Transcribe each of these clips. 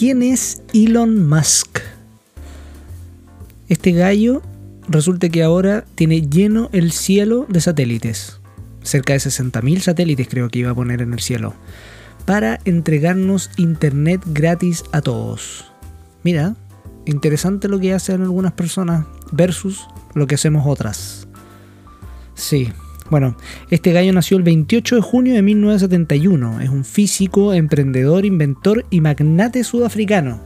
¿quién es Elon Musk? Este gallo resulta que ahora tiene lleno el cielo de satélites. Cerca de 60.000 satélites creo que iba a poner en el cielo. Para entregarnos internet gratis a todos. Mira, interesante lo que hacen algunas personas versus lo que hacemos otras. Sí, bueno, este gallo nació el 28 de junio de 1971. Es un físico, emprendedor, inventor y magnate sudafricano.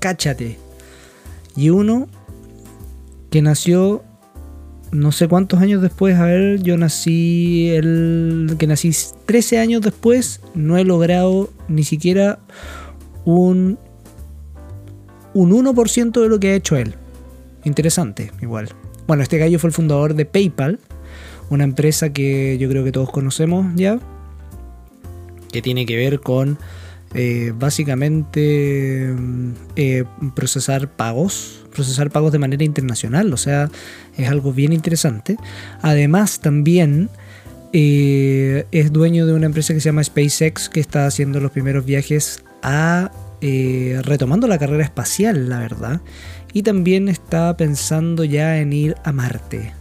Cáchate. Y uno que nació no sé cuántos años después, a ver, yo nací el que nací 13 años después, no he logrado ni siquiera un un 1% de lo que ha hecho él. Interesante, igual. Bueno, este gallo fue el fundador de PayPal, una empresa que yo creo que todos conocemos ya, que tiene que ver con eh, básicamente eh, procesar pagos, procesar pagos de manera internacional, o sea, es algo bien interesante. Además, también eh, es dueño de una empresa que se llama SpaceX, que está haciendo los primeros viajes a retomando la carrera espacial, la verdad, y también está pensando ya en ir a Marte.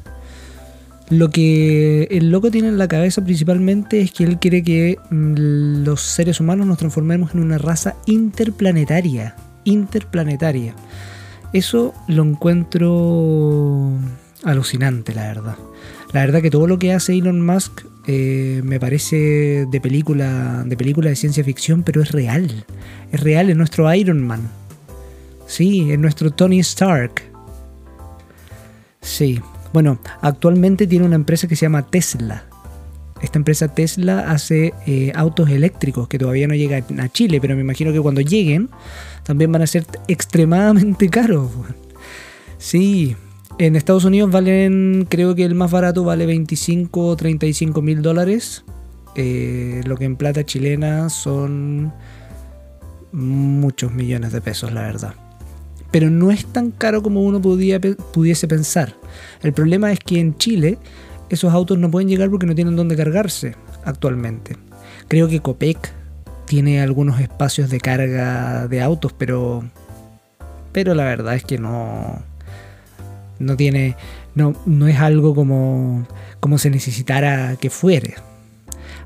Lo que el loco tiene en la cabeza principalmente es que él quiere que mm, los seres humanos nos transformemos en una raza interplanetaria. Interplanetaria. Eso lo encuentro alucinante, la verdad. La verdad que todo lo que hace Elon Musk eh, me parece de película, de película de ciencia ficción, pero es real. Es real, es nuestro Iron Man. Sí, es nuestro Tony Stark. Sí, bueno, actualmente tiene una empresa que se llama Tesla. Esta empresa Tesla hace eh, autos eléctricos que todavía no llegan a Chile, pero me imagino que cuando lleguen también van a ser extremadamente caros. Sí, en Estados Unidos valen, creo que el más barato vale 25 o 35 mil dólares. Eh, lo que en plata chilena son muchos millones de pesos, la verdad pero no es tan caro como uno pudiese pensar. El problema es que en Chile esos autos no pueden llegar porque no tienen dónde cargarse actualmente. Creo que Copec tiene algunos espacios de carga de autos, pero pero la verdad es que no no tiene no, no es algo como como se necesitara que fuere.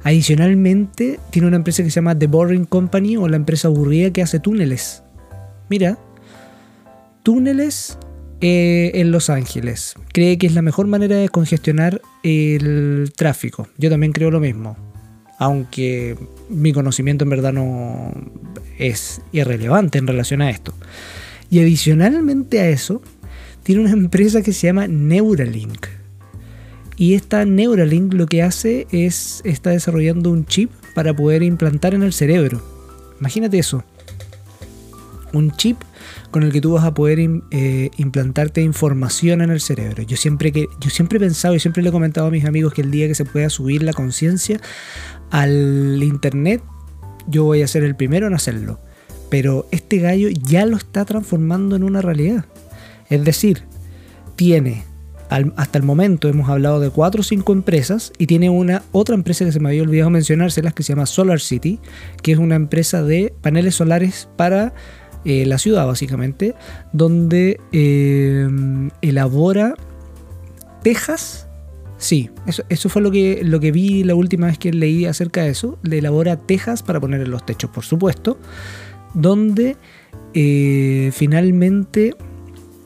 Adicionalmente, tiene una empresa que se llama The Boring Company o la empresa aburrida que hace túneles. Mira, túneles eh, en Los Ángeles. Cree que es la mejor manera de congestionar el tráfico. Yo también creo lo mismo. Aunque mi conocimiento en verdad no es irrelevante en relación a esto. Y adicionalmente a eso, tiene una empresa que se llama Neuralink. Y esta Neuralink lo que hace es, está desarrollando un chip para poder implantar en el cerebro. Imagínate eso. Un chip con el que tú vas a poder eh, implantarte información en el cerebro. Yo siempre, que, yo siempre he pensado y siempre le he comentado a mis amigos que el día que se pueda subir la conciencia al internet, yo voy a ser el primero en hacerlo. Pero este gallo ya lo está transformando en una realidad. Es decir, tiene hasta el momento hemos hablado de cuatro o cinco empresas y tiene una otra empresa que se me había olvidado mencionárselas que se llama Solar City, que es una empresa de paneles solares para eh, la ciudad básicamente, donde eh, elabora tejas. Sí, eso, eso, fue lo que, lo que vi la última vez que leí acerca de eso. Le elabora tejas para poner en los techos, por supuesto, donde eh, finalmente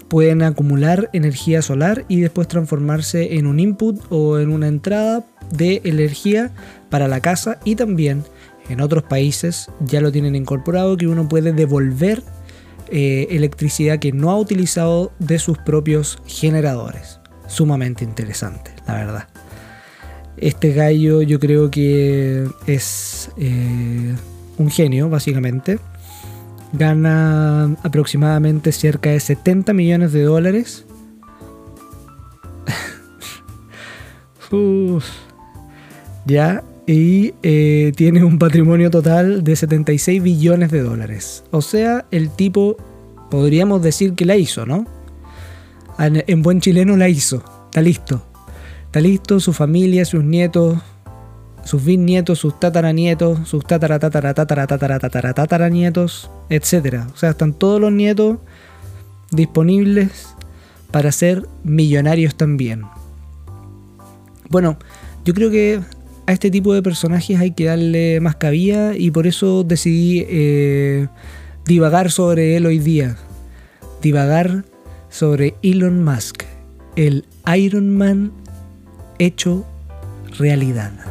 pueden acumular energía solar y después transformarse en un input o en una entrada de energía para la casa y también en otros países ya lo tienen incorporado que uno puede devolver eh, electricidad que no ha utilizado de sus propios generadores. Sumamente interesante, la verdad. Este gallo yo creo que es eh, un genio, básicamente. Gana aproximadamente cerca de 70 millones de dólares. ya, y eh, tiene un patrimonio total de 76 billones de dólares. O sea, el tipo podríamos decir que la hizo, ¿no? En buen chileno la hizo, está listo. Está listo, su familia, sus nietos, sus bisnietos, sus tataranietos, sus tatara, tatara, tatara, tatara, tatara, tataranietos, etc. O sea, están todos los nietos disponibles para ser millonarios también. Bueno, yo creo que a este tipo de personajes hay que darle más cabida y por eso decidí eh, divagar sobre él hoy día. Divagar sobre Elon Musk, el Iron Man hecho realidad.